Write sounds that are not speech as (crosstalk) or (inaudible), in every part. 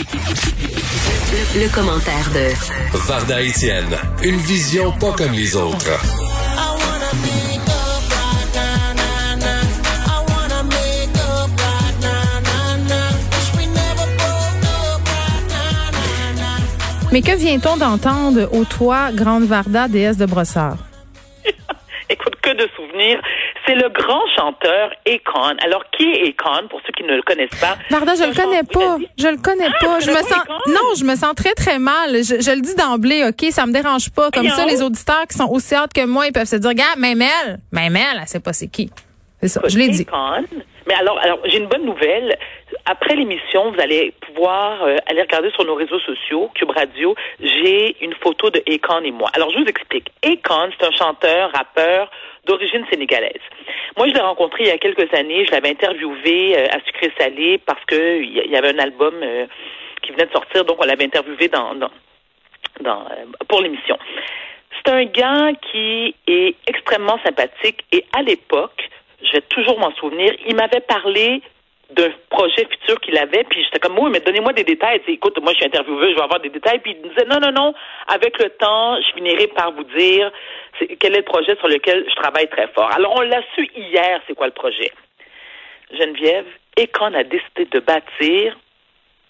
Le, le commentaire de Varda Etienne, une vision pas comme les autres. Mais que vient-on d'entendre au toit Grande Varda, déesse de Brossard? (laughs) Écoute, que de souvenirs. C'est le grand chanteur Akon. Alors, qui est Akon, pour ceux qui ne le connaissent pas? Varda, je le connais pas. Je le connais Ah, pas. Je me sens, Akon? non, je me sens très, très mal. Je, je le dis d'emblée, OK? Ça me dérange pas. Comme ça, les auditeurs qui sont aussi hâte que moi, ils peuvent se dire, regarde, même elle, même elle, elle sait pas c'est qui. C'est ça. Je l'ai dit. Akon. Mais alors, alors j'ai une bonne nouvelle. Après l'émission, vous allez pouvoir euh, aller regarder sur nos réseaux sociaux, Cube Radio. J'ai une photo de Akon et moi. Alors, je vous explique. Akon, c'est un chanteur, rappeur d'origine sénégalaise. Moi, je l'ai rencontré il y a quelques années. Je l'avais interviewé euh, à Sucré Salé parce que il y avait un album euh, qui venait de sortir, donc on l'avait interviewé dans, euh, pour l'émission. C'est un gars qui est extrêmement sympathique et à l'époque, je vais toujours m'en souvenir, il m'avait parlé d'un projet futur qu'il avait, puis j'étais comme, oui, mais donnez-moi des détails. Écoute, moi, je suis intervieweuse, je vais avoir des détails. Puis il me disait, non, non, non, avec le temps, je finirai par vous dire c'est- quel est le projet sur lequel je travaille très fort? Alors, on l'a su hier, c'est quoi le projet? Geneviève, Econ a décidé de bâtir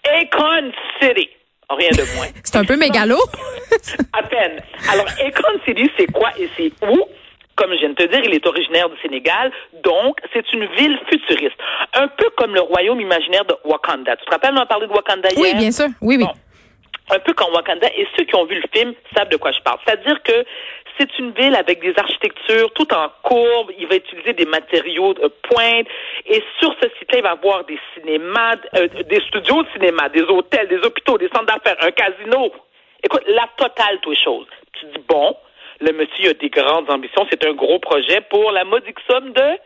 Econ City. Rien de moins. (laughs) C'est un peu mégalo. (laughs) À peine. Alors, Akon City, c'est quoi et c'est où? Comme je viens de te dire, il est originaire du Sénégal, donc c'est une ville futuriste. Un peu comme le royaume imaginaire de Wakanda. Tu te rappelles, on a parlé de Wakanda hier? Oui, bien sûr. Oui, oui. Bon. un peu comme Wakanda, et ceux qui ont vu le film savent de quoi je parle. C'est-à-dire que c'est une ville avec des architectures tout en courbe, il va utiliser des matériaux de pointe, et sur ce site-là, il va avoir des cinémas, euh, des studios de cinéma, des hôtels, des hôpitaux, des centres d'affaires, un casino. Écoute, la totale, toutes les choses. Tu dis, bon, le monsieur a des grandes ambitions, c'est un gros projet pour la modique somme de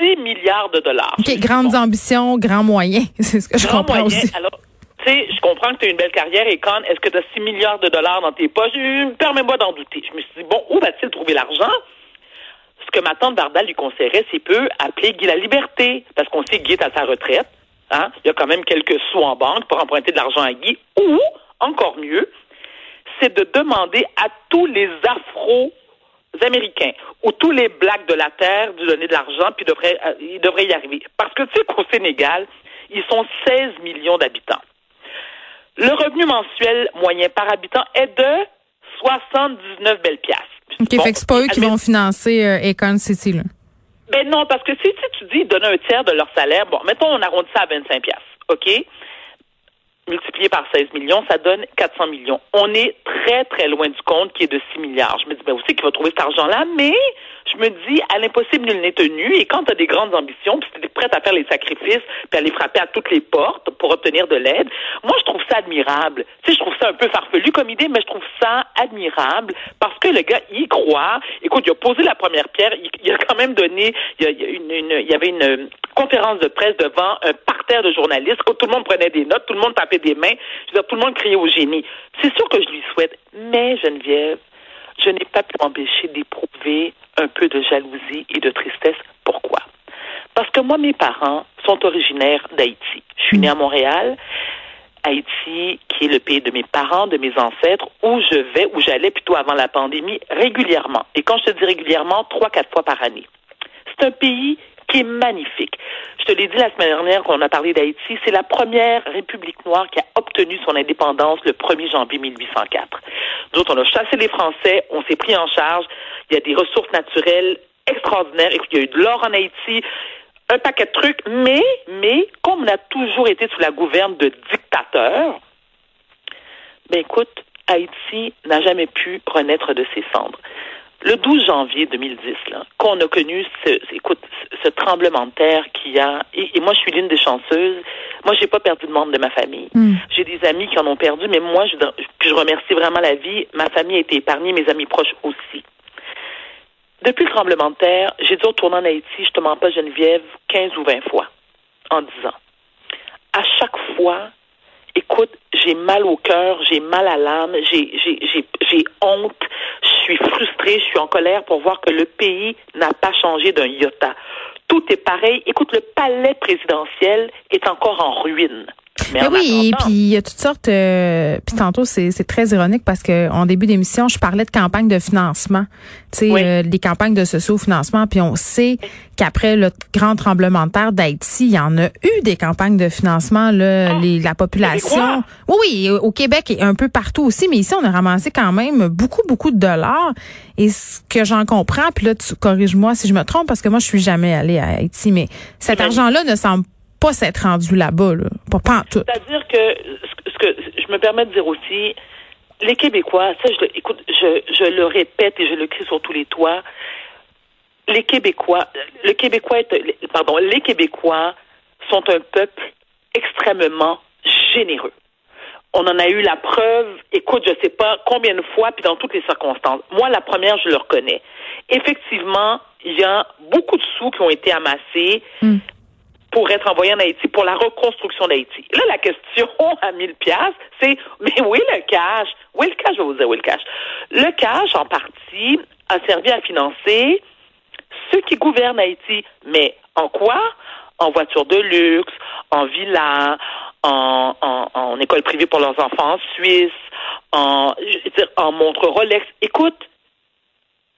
6 milliards de dollars. OK, grandes ambitions, grands moyens. (laughs) C'est ce que je comprends moyen. aussi. Alors, je comprends que tu as une belle carrière et quand est-ce que tu as 6 milliards de dollars dans tes poches? Permets-moi d'en douter. Je me suis dit, bon, où va-t-il trouver l'argent? Ce que ma tante Bardal lui conseillerait, c'est peut appeler Guy la Liberté, parce qu'on sait que Guy est à sa retraite. Hein? Il y a quand même quelques sous en banque pour emprunter de l'argent à Guy. Ou, encore mieux, c'est de demander à tous les Afro-Américains ou tous les Blacks de la Terre de donner de l'argent, puis devraient, euh, ils devraient y arriver. Parce que tu sais qu'au Sénégal, ils sont 16 millions d'habitants. Le revenu mensuel moyen par habitant est de 79 belles piastres. OK, Bon, fait que c'est pas eux qui vont financer euh, Akon City, là. ben non, parce que si, si tu dis donner un tiers de leur salaire, bon, mettons on arrondit ça à 25 piastres, OK? Multiplié par 16 millions, ça donne 400 millions. On est très, très loin du compte qui est de 6 milliards. Je me dis, ben, c'est qu'il va trouver cet argent-là? Mais je me dis, à l'impossible, nul n'est tenu. Et quand tu as des grandes ambitions, puis tu es prête à faire les sacrifices, puis à les frapper à toutes les portes pour obtenir de l'aide, moi, je trouve ça admirable. Tu sais, je trouve ça un peu farfelu comme idée, mais je trouve ça admirable parce que le gars y croit. Écoute, il a posé la première pierre. Il, il a quand même donné, il y, il il avait une euh, conférence de presse devant un parterre de journalistes. Tout le monde prenait des notes, tout le monde tapait des mains. Je veux dire, tout le monde criait au génie. C'est sûr que je lui souhaite. Mais, Geneviève, je n'ai pas pu m'empêcher d'éprouver un peu de jalousie et de tristesse. Pourquoi? Parce que moi, mes parents sont originaires d'Haïti. Je suis née à Montréal. Haïti, qui est le pays de mes parents, de mes ancêtres, où je vais, où j'allais plutôt avant la pandémie, régulièrement. Et quand je te dis régulièrement, trois, quatre fois par année. C'est un pays qui est magnifique. Je te l'ai dit la semaine dernière qu'on a parlé d'Haïti, c'est la première république noire qui a obtenu son indépendance le 1er janvier 1804. D'autres, on a chassé les Français, on s'est pris en charge, il y a des ressources naturelles extraordinaires, il y a eu de l'or en Haïti, un paquet de trucs, mais, mais, comme on a toujours été sous la gouverne de dictateurs, ben écoute, Haïti n'a jamais pu renaître de ses cendres. Le 12 janvier 2010, là, qu'on a connu ce, écoute, ce, ce tremblement de terre qui a, et, et moi je suis l'une des chanceuses. Moi, j'ai pas perdu de membre de ma famille. Mm. J'ai des amis qui en ont perdu, mais moi, je, puis je remercie vraiment la vie. Ma famille a été épargnée, mes amis proches aussi. Depuis le tremblement de terre, j'ai dû retourner en Haïti, je te mens pas, Geneviève, 15 ou 20 fois en 10 ans. À chaque fois, écoute, j'ai mal au cœur, j'ai mal à l'âme, j'ai, j'ai, j'ai, j'ai honte, je suis frustrée, je suis en colère pour voir que le pays n'a pas changé d'un iota. Tout est pareil. Écoute, le palais présidentiel est encore en ruine. Mais, ben oui, et puis il y a toutes sortes. Euh, puis tantôt, c'est très ironique parce que en début d'émission, je parlais de campagne de financement. Tu sais, euh, les campagnes de socio-financement. Puis on sait qu'après le grand tremblement de terre d'Haïti, il y en a eu des campagnes de financement. Là, ah, les, la population. Oui, oui, au Québec et un peu partout aussi. Mais ici, on a ramassé quand même beaucoup, beaucoup de dollars. Et ce que j'en comprends, puis là, tu corriges-moi si je me trompe, parce que moi, je suis jamais allée à Haïti, mais cet argent-là ne semble pas s'être rendu là-bas, là. Pas, pas tout. C'est-à-dire que ce que je me permets de dire aussi, les Québécois, ça, je, écoute, je, je le répète et je le crie sur tous les toits. Les Québécois, le Québécois est, pardon, les Québécois sont un peuple extrêmement généreux. On en a eu la preuve, écoute, je sais pas combien de fois, puis dans toutes les circonstances. Moi, la première, je le reconnais. Effectivement, il y a beaucoup de sous qui ont été amassés. Hmm pour être envoyé en Haïti pour la reconstruction d'Haïti. Là, la question (laughs) à 1000 pièces, c'est mais où est le cash? Où est le cash Je vais vous dire où est le cash? Le cash, en partie, a servi à financer ceux qui gouvernent Haïti. Mais en quoi? En voiture de luxe, en villa, en, école privée pour leurs enfants en Suisse, en, je en montre Rolex. Écoute,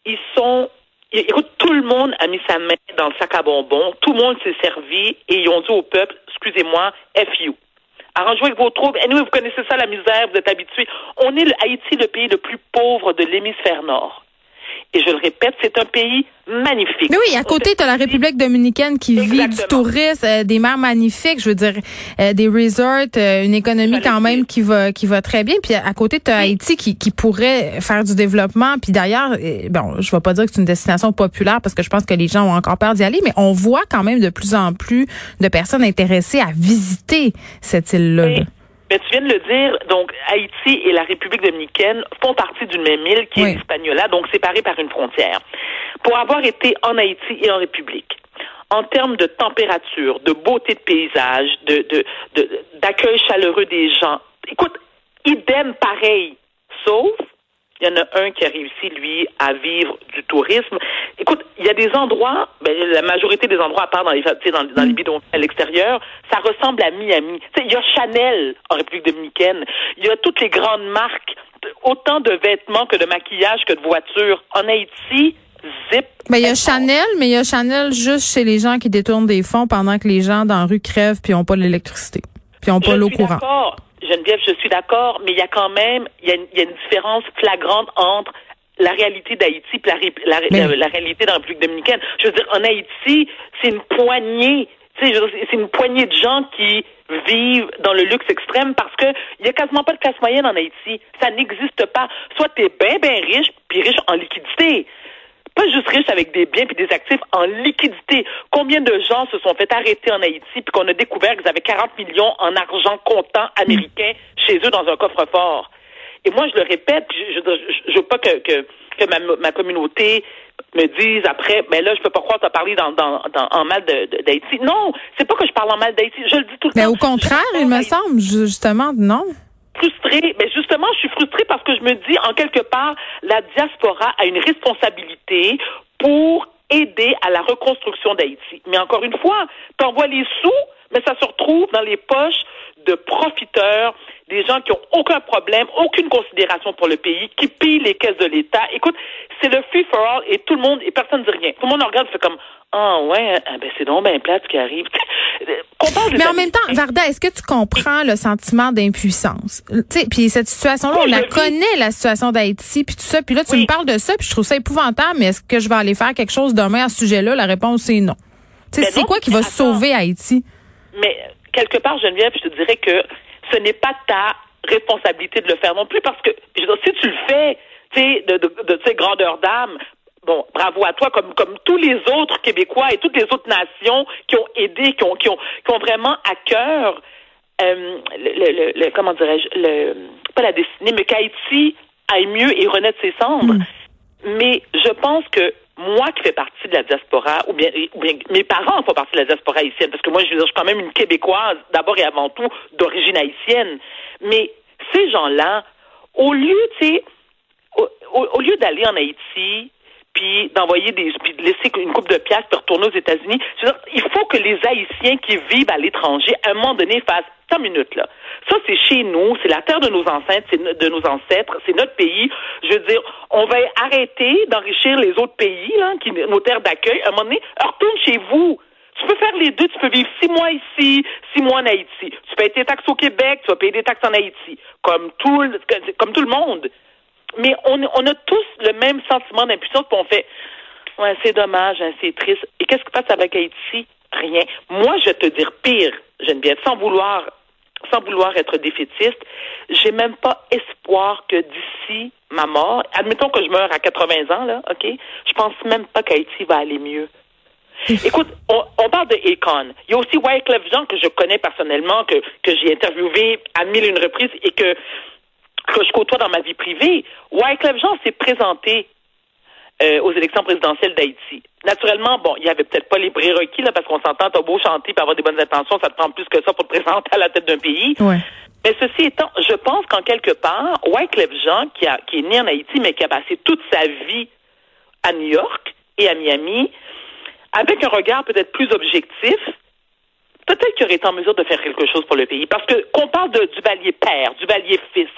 ils sont Écoute, tout le monde a mis sa main dans le sac à bonbons, tout le monde s'est servi et ils ont dit au peuple, excusez-moi, FU. Arrangez avec vos troubles. Nous, vous connaissez ça, la misère, vous êtes habitués. On est le Haïti, le pays le plus pauvre de l'hémisphère nord. Et je le répète, c'est un pays magnifique. Mais oui, à côté, tu as la République dominicaine qui vit du tourisme, euh, des mers magnifiques, je veux dire, euh, des resorts, euh, une économie quand même qui va qui va très bien. Puis à côté, tu as Haïti qui, qui pourrait faire du développement. Puis d'ailleurs, bon, je vais pas dire que c'est une destination populaire parce que je pense que les gens ont encore peur d'y aller, mais on voit quand même de plus en plus de personnes intéressées à visiter cette île-là. Mais tu viens de le dire, donc Haïti et la République dominicaine font partie d'une même île qui est l'Hispaniola, donc séparée par une frontière. Pour avoir été en Haïti et en République, en termes de température, de beauté de paysage, de, d'accueil chaleureux des gens, écoute, idem pareil, sauf il y en a un qui a réussi, lui, à vivre du tourisme. Écoute, il y a des endroits, ben, la majorité des endroits, à part dans les, dans, dans les mm. bidons à l'extérieur, ça ressemble à Miami. il y a Chanel en République dominicaine. Il y a toutes les grandes marques, autant de vêtements que de maquillage que de voitures. En Haïti, zip. Mais il y a Chanel, mais il y a Chanel juste chez les gens qui détournent des fonds pendant que les gens dans la rue crèvent puis n'ont pas l'électricité, puis n'ont pas l'eau courante. Geneviève, je suis d'accord, mais il y a quand même, il y, a une, différence flagrante entre la réalité d'Haïti et la, la, réalité dans la République dominicaine. Je veux dire, en Haïti, c'est une poignée, c'est une poignée de gens qui vivent dans le luxe extrême parce que il y a quasiment pas de classe moyenne en Haïti. Ça n'existe pas. Soit tu es bien, bien riche, puis riche en liquidité pas juste riche avec des biens puis des actifs en liquidité. Combien de gens se sont fait arrêter en Haïti puis qu'on a découvert qu'ils avaient 40 millions en argent comptant américain chez eux dans un coffre-fort? Et moi, je le répète, je, je, veux pas que, que, que ma, communauté me dise après, mais là, je peux pas croire que tu as parlé dans, dans, dans, en mal d'Haïti. Non, c'est pas que je parle en mal d'Haïti, je le dis tout le temps. Mais au contraire, il me semble, justement, non? Frustrée. Mais justement, je suis frustrée parce que je me dis, en quelque part, la diaspora a une responsabilité pour aider à la reconstruction d'Haïti. Mais encore une fois, tu envoies les sous, mais ça se retrouve dans les poches de profiteurs, des gens qui ont aucun problème, aucune considération pour le pays, qui pillent les caisses de l'État. Écoute, c'est le free for all et tout le monde et personne ne dit rien. Tout le monde regarde, fait comme ah ouais, ah, ben c'est donc bien plate ce qui arrive. (laughs) Mais en même temps, Varda, est-ce que tu comprends le sentiment d'impuissance? Tu sais, puis cette situation-là, on la connaît la situation d'Haïti, puis tout ça, puis là tu me parles de ça, puis je trouve ça épouvantable. Mais est-ce que je vais aller faire quelque chose demain à ce sujet-là? La réponse est non. Tu sais, c'est quoi qui va sauver Haïti? Mais quelque part, Geneviève, je te dirais que ce n'est pas ta responsabilité de le faire non plus, parce que je si tu le fais, tu sais, de, de, de, de grandeur d'âme, bon, bravo à toi, comme, comme tous les autres Québécois et toutes les autres nations qui ont aidé, qui ont, qui ont, qui ont vraiment à cœur, euh, le, le, comment dirais-je, le, pas la destinée, mais qu'Haïti aille mieux et renaître ses cendres. Mm. Mais je pense que moi qui fais partie de la diaspora, ou bien, ou bien mes parents font partie de la diaspora haïtienne, parce que moi, je, je suis quand même une Québécoise, d'abord et avant tout, d'origine haïtienne. Mais ces gens-là, au lieu, tu sais, au, au, lieu d'aller en Haïti, puis d'envoyer des, de laisser une coupe de pièces puis retourner aux États-Unis. Il faut que les Haïtiens qui vivent à l'étranger, à un moment donné, fassent 100 minutes là. Ça, c'est chez nous, c'est la terre de nos ancêtres, c'est de nos ancêtres, c'est notre pays. Je veux dire, on va arrêter d'enrichir les autres pays, là, qui, nos terres d'accueil. À un moment donné, retourne chez vous. Tu peux faire les deux. Tu peux vivre six mois ici, six mois en Haïti. Tu payes tes taxes au Québec, tu vas payer des taxes en Haïti, comme tout, comme tout le monde. Mais on, on a tous le même sentiment d'impuissance, puis on fait, ouais, c'est dommage, hein, c'est triste. Et qu'est-ce qui passe avec Haïti? Rien. Moi, je vais te dire pire, Geneviève, sans vouloir sans vouloir être défaitiste, j'ai même pas espoir que d'ici ma mort, admettons que je meurs à 80 ans, là, OK? Je pense même pas qu'Haïti va aller mieux. (laughs) Écoute, on, parle de Akon. Il y a aussi Wyclef Jean que je connais personnellement, que, que j'ai interviewé à mille une reprise et que, que je côtoie dans ma vie privée. Wyclef Jean s'est présenté euh, aux élections présidentielles d'Haïti. Naturellement, bon, il n'y avait peut-être pas les prérequis, là, parce qu'on s'entend, t'as beau chanter et avoir des bonnes intentions, ça te prend plus que ça pour te (laughs) présenter à la tête d'un pays. Mais ceci étant, je pense qu'en quelque part, Wyclef Jean, qui, a, qui est né en Haïti, mais qui a passé toute sa vie à New York et à Miami, avec un regard peut-être plus objectif, peut-être qu'il aurait été en mesure de faire quelque chose pour le pays. Parce que qu'on parle de Duvalier père, Duvalier fils,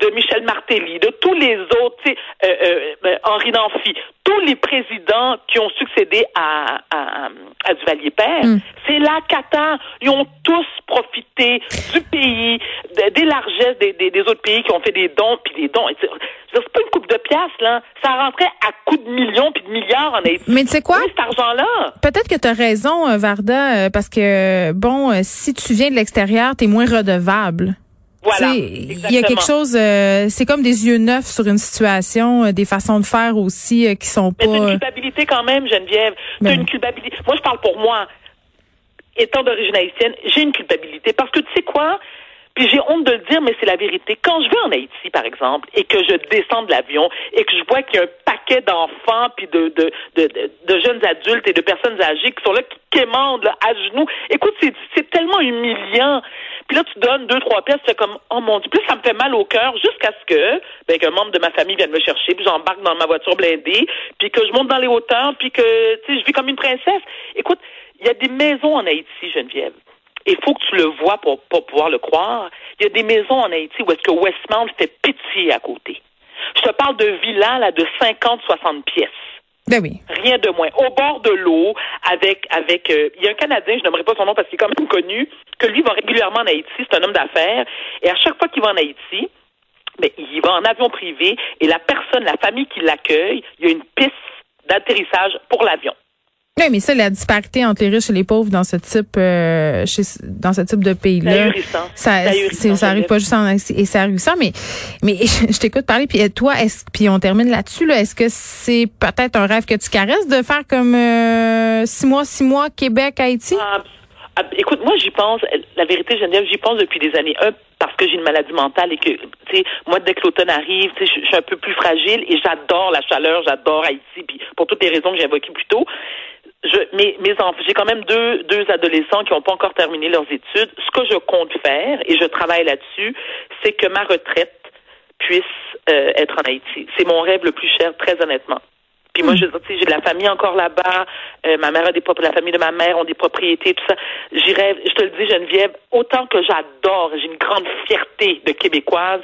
de Michel Martelly, de tous les autres, tu sais, euh, euh, euh, Henri Namphy, tous les présidents qui ont succédé à, à, à Duvalier père, hmm. c'est la cata. Ils ont tous profité du pays, des largesses des, des, autres pays qui ont fait des dons, puis des dons. C'est pas une coupe de pièces, là. Ça rentrait à coups de millions puis de milliards en Haïti. Mais tu sais quoi? cet argent-là. Peut-être que tu as raison, Varda, parce que, bon, si tu viens de l'extérieur, tu es moins redevable. Voilà. Il y a quelque chose, euh, c'est comme des yeux neufs sur une situation, euh, des façons de faire aussi euh, qui sont pas. Mais une culpabilité quand même, Geneviève. Ben une culpabilité. Moi, je parle pour moi. Étant d'origine haïtienne, j'ai une culpabilité parce que tu sais quoi? Puis j'ai honte de le dire, mais c'est la vérité. Quand je vais en Haïti, par exemple, et que je descends de l'avion et que je vois qu'il y a un paquet d'enfants puis de, de, de, de, jeunes adultes et de personnes âgées qui sont là, qui quémandent là, à genoux, écoute, c'est tellement humiliant. Puis là, tu donnes deux, trois pièces, c'est comme, oh mon Dieu. Puis ça me fait mal au cœur jusqu'à ce que, ben, qu'un membre de ma famille vienne me chercher, puis j'embarque dans ma voiture blindée, puis que je monte dans les hauteurs, puis que, tu sais, je vis comme une princesse. Écoute, il y a des maisons en Haïti, Geneviève il faut que tu le vois pour, pour pouvoir le croire. Il y a des maisons en Haïti où est-ce que Westmount fait pitié à côté. Je te parle de villas là, de 50, 60 pièces. Ben oui. Rien de moins. Au bord de l'eau, avec avec euh, il y a un Canadien, je n'aimerais pas son nom parce qu'il est quand même connu, que lui va régulièrement en Haïti, c'est un homme d'affaires, et à chaque fois qu'il va en Haïti, ben, il va en avion privé et la personne, la famille qui l'accueille, il y a une piste d'atterrissage pour l'avion. Oui, mais ça, la disparité entre les riches et les pauvres dans ce type, euh, chez, dans ce type de pays-là, ça, ça arrive pas juste en et c'est ahurissant. Mais, mais (laughs) je t'écoute parler. Puis toi, est-ce, puis on termine là-dessus. Là, est-ce que c'est peut-être un rêve que tu caresses de faire comme euh, six mois, six mois Québec, Haïti? Ah, ah, écoute, moi j'y pense. La vérité, Geneviève, j'y pense depuis des années. Un, parce que j'ai une maladie mentale et que, tu sais, moi dès que l'automne arrive, tu sais, je suis un peu plus fragile et j'adore la chaleur, j'adore Haïti. Puis pour toutes les raisons que j'ai évoquées plus tôt je, mes, mes enfants, j'ai quand même deux, deux adolescents qui n'ont pas encore terminé leurs études. Ce que je compte faire, et je travaille là-dessus, c'est que ma retraite puisse euh, être en Haïti. C'est mon rêve le plus cher, très honnêtement. Puis moi, hmm. je j'ai de la famille encore là-bas. Euh, ma mère a des la famille de ma mère ont des propriétés, tout ça. J'y rêve. Je te le dis, Geneviève, autant que j'adore, j'ai une grande fierté de québécoise.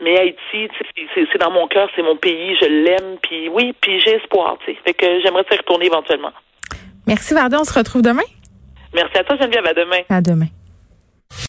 Mais Haïti, c'est dans mon cœur, c'est mon pays, je l'aime, puis oui, puis j'ai espoir, tu sais. Fait que j'aimerais y retourner éventuellement. Merci, Varda. On se retrouve demain. Merci à toi, Geneviève. À demain. À demain.